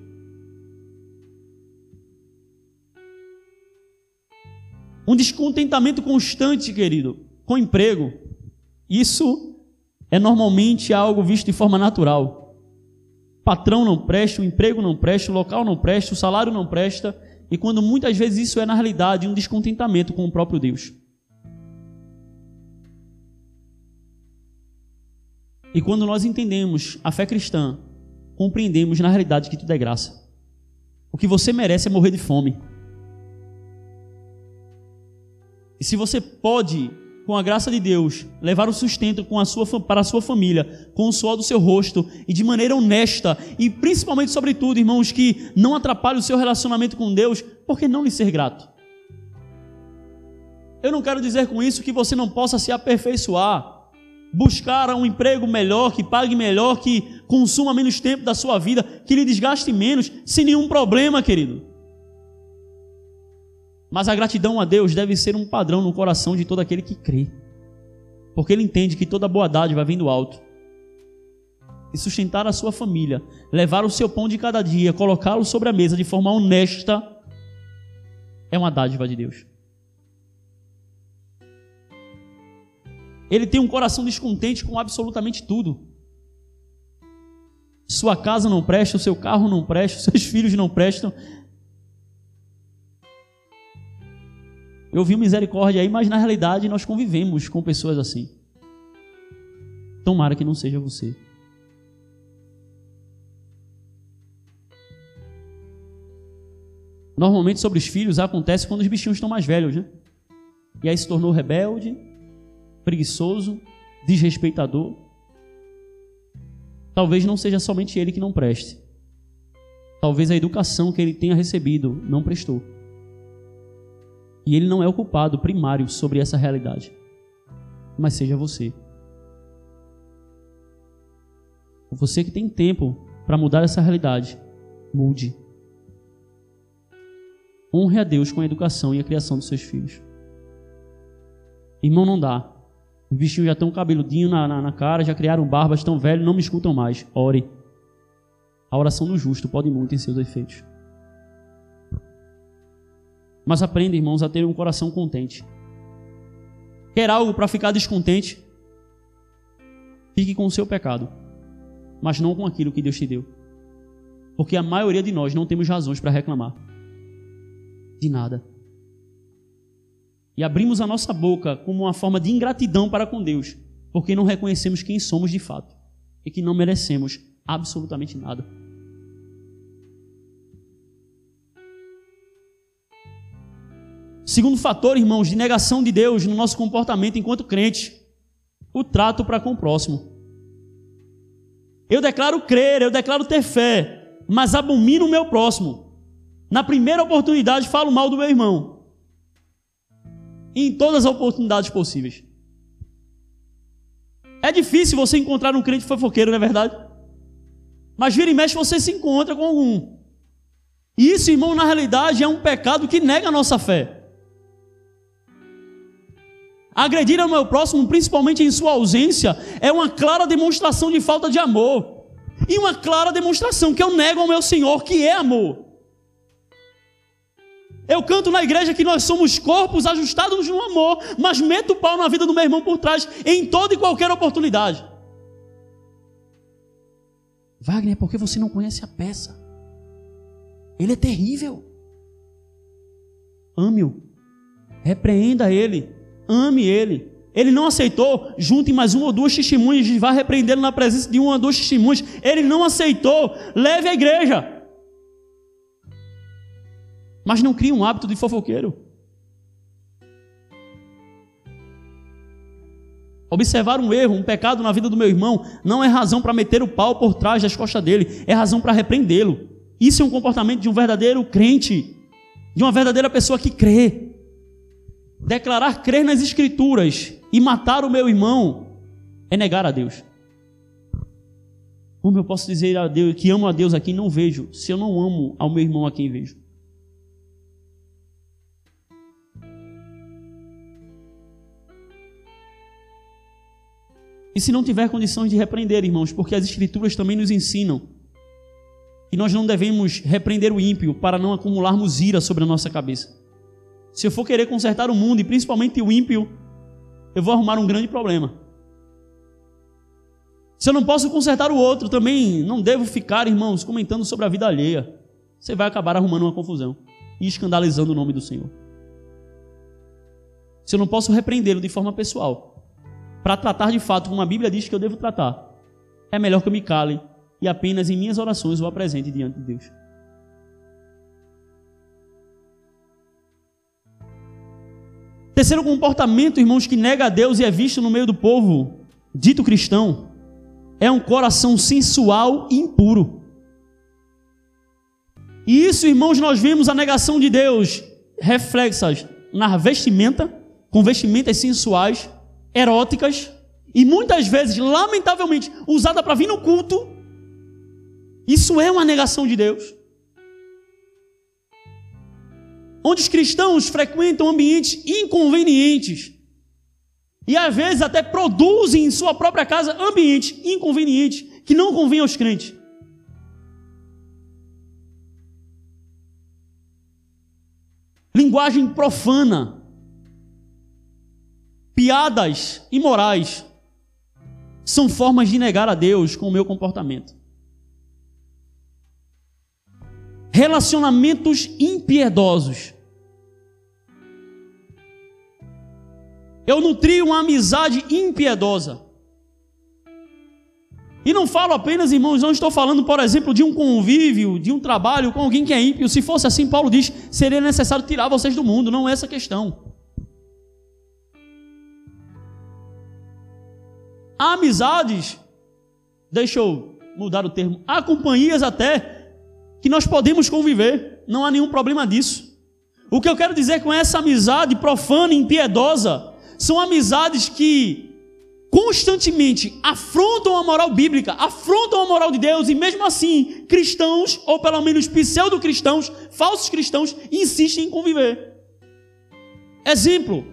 Um descontentamento constante, querido, com emprego. Isso é normalmente algo visto de forma natural. Patrão não presta, o emprego não presta, o local não presta, o salário não presta, e quando muitas vezes isso é na realidade um descontentamento com o próprio Deus. E quando nós entendemos a fé cristã, compreendemos na realidade que tudo é graça. O que você merece é morrer de fome. E se você pode, com a graça de Deus, levar o sustento com a sua, para a sua família, com o suor do seu rosto e de maneira honesta, e principalmente, sobretudo, irmãos, que não atrapalhe o seu relacionamento com Deus, por que não lhe ser grato? Eu não quero dizer com isso que você não possa se aperfeiçoar, buscar um emprego melhor, que pague melhor, que consuma menos tempo da sua vida, que lhe desgaste menos, sem nenhum problema, querido. Mas a gratidão a Deus deve ser um padrão no coração de todo aquele que crê. Porque ele entende que toda boa dádiva vem do alto. E sustentar a sua família, levar o seu pão de cada dia, colocá-lo sobre a mesa de forma honesta, é uma dádiva de Deus. Ele tem um coração descontente com absolutamente tudo. Sua casa não presta, o seu carro não presta, seus filhos não prestam, Eu vi misericórdia aí, mas na realidade nós convivemos com pessoas assim. Tomara que não seja você. Normalmente sobre os filhos acontece quando os bichinhos estão mais velhos, né? E aí se tornou rebelde, preguiçoso, desrespeitador. Talvez não seja somente ele que não preste. Talvez a educação que ele tenha recebido não prestou. E ele não é o culpado primário sobre essa realidade. Mas seja você. Você que tem tempo para mudar essa realidade, mude. Honre a Deus com a educação e a criação dos seus filhos. Irmão, não dá. Os bichinhos já estão cabeludinho na, na, na cara, já criaram barba, estão velhos, não me escutam mais. Ore. A oração do justo pode muito em seus efeitos. Mas aprenda, irmãos, a ter um coração contente. Quer algo para ficar descontente? Fique com o seu pecado, mas não com aquilo que Deus te deu. Porque a maioria de nós não temos razões para reclamar de nada. E abrimos a nossa boca como uma forma de ingratidão para com Deus, porque não reconhecemos quem somos de fato e que não merecemos absolutamente nada. Segundo fator, irmãos, de negação de Deus no nosso comportamento enquanto crente, o trato para com o próximo. Eu declaro crer, eu declaro ter fé, mas abomino o meu próximo. Na primeira oportunidade, falo mal do meu irmão. E em todas as oportunidades possíveis. É difícil você encontrar um crente fofoqueiro, não é verdade? Mas vira e mexe você se encontra com algum. E isso, irmão, na realidade é um pecado que nega a nossa fé. Agredir ao meu próximo, principalmente em sua ausência, é uma clara demonstração de falta de amor. E uma clara demonstração que eu nego ao meu Senhor, que é amor. Eu canto na igreja que nós somos corpos ajustados no amor, mas meto o pau na vida do meu irmão por trás em toda e qualquer oportunidade. Wagner, é porque você não conhece a peça. Ele é terrível. Ame-o. Repreenda ele ame ele. Ele não aceitou, junte mais uma ou duas testemunhas vá repreendê-lo na presença de uma ou duas testemunhas. Ele não aceitou, leve a igreja. Mas não crie um hábito de fofoqueiro. Observar um erro, um pecado na vida do meu irmão, não é razão para meter o pau por trás das costas dele, é razão para repreendê-lo. Isso é um comportamento de um verdadeiro crente, de uma verdadeira pessoa que crê declarar crer nas Escrituras e matar o meu irmão é negar a Deus. Como eu posso dizer a Deus que amo a Deus a quem não vejo, se eu não amo ao meu irmão a quem vejo? E se não tiver condições de repreender, irmãos, porque as Escrituras também nos ensinam que nós não devemos repreender o ímpio para não acumularmos ira sobre a nossa cabeça. Se eu for querer consertar o mundo, e principalmente o ímpio, eu vou arrumar um grande problema. Se eu não posso consertar o outro, também não devo ficar, irmãos, comentando sobre a vida alheia. Você vai acabar arrumando uma confusão e escandalizando o nome do Senhor. Se eu não posso repreendê-lo de forma pessoal, para tratar de fato como a Bíblia diz que eu devo tratar, é melhor que eu me cale e apenas em minhas orações o apresente diante de Deus. Terceiro comportamento, irmãos, que nega a Deus e é visto no meio do povo dito cristão, é um coração sensual e impuro. E isso, irmãos, nós vemos a negação de Deus reflexas na vestimenta, com vestimentas sensuais, eróticas, e muitas vezes, lamentavelmente, usada para vir no culto. Isso é uma negação de Deus. Onde os cristãos frequentam ambientes inconvenientes. E às vezes até produzem em sua própria casa ambientes inconvenientes que não convêm aos crentes. Linguagem profana. Piadas imorais são formas de negar a Deus com o meu comportamento. Relacionamentos impiedosos. Eu nutri uma amizade impiedosa. E não falo apenas, irmãos, não estou falando, por exemplo, de um convívio, de um trabalho com alguém que é ímpio. Se fosse assim, Paulo diz, seria necessário tirar vocês do mundo, não é essa a questão. Há amizades, deixa eu mudar o termo, há companhias até que nós podemos conviver, não há nenhum problema disso. O que eu quero dizer com essa amizade profana e impiedosa são amizades que constantemente afrontam a moral bíblica, afrontam a moral de Deus e mesmo assim cristãos, ou pelo menos pseudo-cristãos, falsos cristãos, insistem em conviver. Exemplo: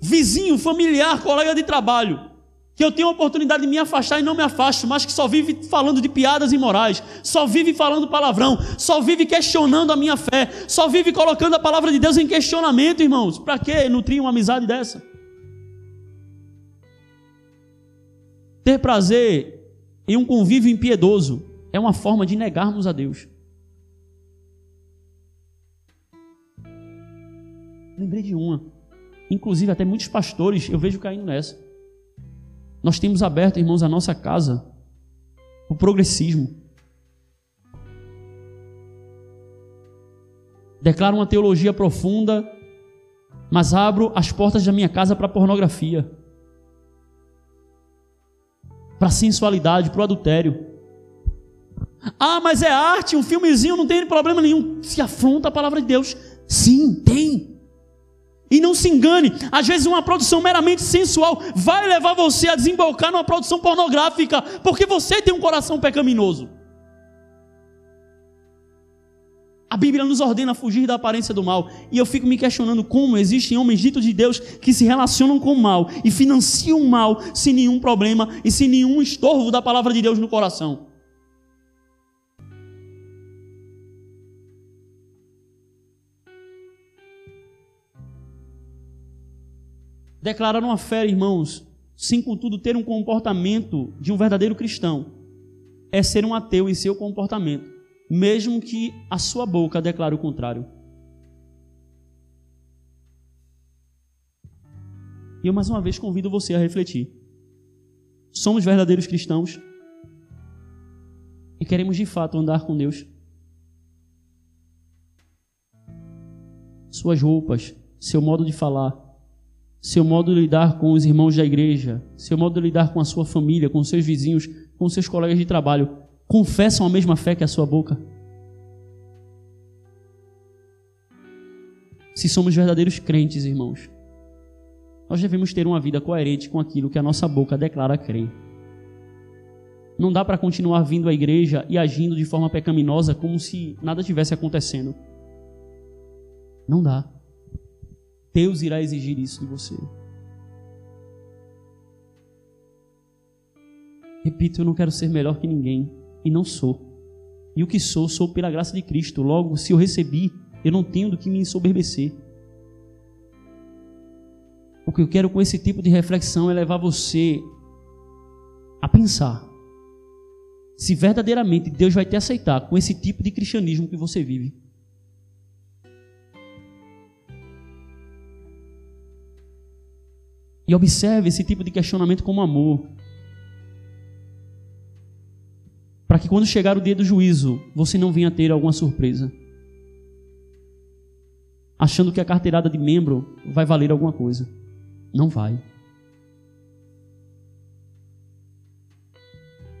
vizinho, familiar, colega de trabalho que eu tenho a oportunidade de me afastar e não me afasto, mas que só vive falando de piadas imorais, só vive falando palavrão, só vive questionando a minha fé, só vive colocando a palavra de Deus em questionamento, irmãos. Para que nutrir uma amizade dessa? Ter prazer em um convívio impiedoso é uma forma de negarmos a Deus. Lembrei de uma. Inclusive, até muitos pastores eu vejo caindo nessa. Nós temos aberto, irmãos, a nossa casa o progressismo. Declaro uma teologia profunda, mas abro as portas da minha casa para pornografia, para sensualidade, para o adultério. Ah, mas é arte, um filmezinho não tem problema nenhum. Se afronta a palavra de Deus. Sim, tem. E não se engane, às vezes uma produção meramente sensual vai levar você a desembocar numa produção pornográfica, porque você tem um coração pecaminoso. A Bíblia nos ordena fugir da aparência do mal. E eu fico me questionando como existem homens ditos de Deus que se relacionam com o mal e financiam o mal sem nenhum problema e sem nenhum estorvo da palavra de Deus no coração. Declarar uma fé, irmãos, sem contudo ter um comportamento de um verdadeiro cristão, é ser um ateu em seu comportamento, mesmo que a sua boca declare o contrário. E eu mais uma vez convido você a refletir. Somos verdadeiros cristãos e queremos de fato andar com Deus. Suas roupas, seu modo de falar, seu modo de lidar com os irmãos da igreja, seu modo de lidar com a sua família, com seus vizinhos, com seus colegas de trabalho, confessam a mesma fé que a sua boca? Se somos verdadeiros crentes, irmãos, nós devemos ter uma vida coerente com aquilo que a nossa boca declara crer. Não dá para continuar vindo à igreja e agindo de forma pecaminosa como se nada tivesse acontecendo. Não dá. Deus irá exigir isso de você. Repito, eu não quero ser melhor que ninguém e não sou. E o que sou, sou pela graça de Cristo. Logo, se eu recebi, eu não tenho do que me ensoberbecer. O que eu quero com esse tipo de reflexão é levar você a pensar se verdadeiramente Deus vai te aceitar com esse tipo de cristianismo que você vive. E observe esse tipo de questionamento como amor. Para que quando chegar o dia do juízo, você não venha ter alguma surpresa. Achando que a carteirada de membro vai valer alguma coisa. Não vai.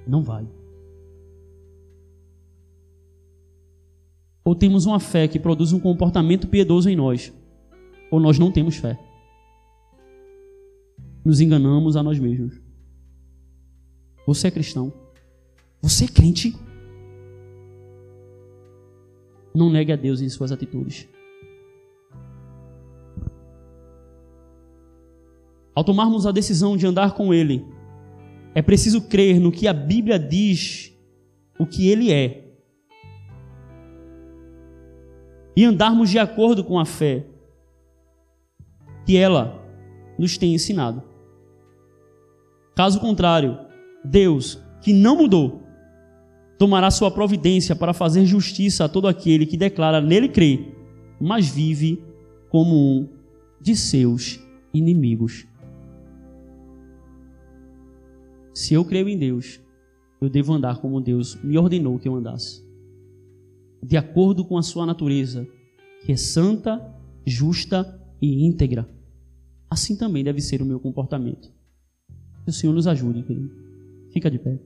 Não vai. Ou temos uma fé que produz um comportamento piedoso em nós, ou nós não temos fé. Nos enganamos a nós mesmos. Você é cristão. Você é crente. Não negue a Deus em suas atitudes. Ao tomarmos a decisão de andar com Ele, é preciso crer no que a Bíblia diz, o que Ele é. E andarmos de acordo com a fé que ela nos tem ensinado. Caso contrário, Deus, que não mudou, tomará sua providência para fazer justiça a todo aquele que declara nele crer, mas vive como um de seus inimigos. Se eu creio em Deus, eu devo andar como Deus me ordenou que eu andasse. De acordo com a sua natureza, que é santa, justa e íntegra. Assim também deve ser o meu comportamento. Que o Senhor nos ajude, querido. Fica de pé.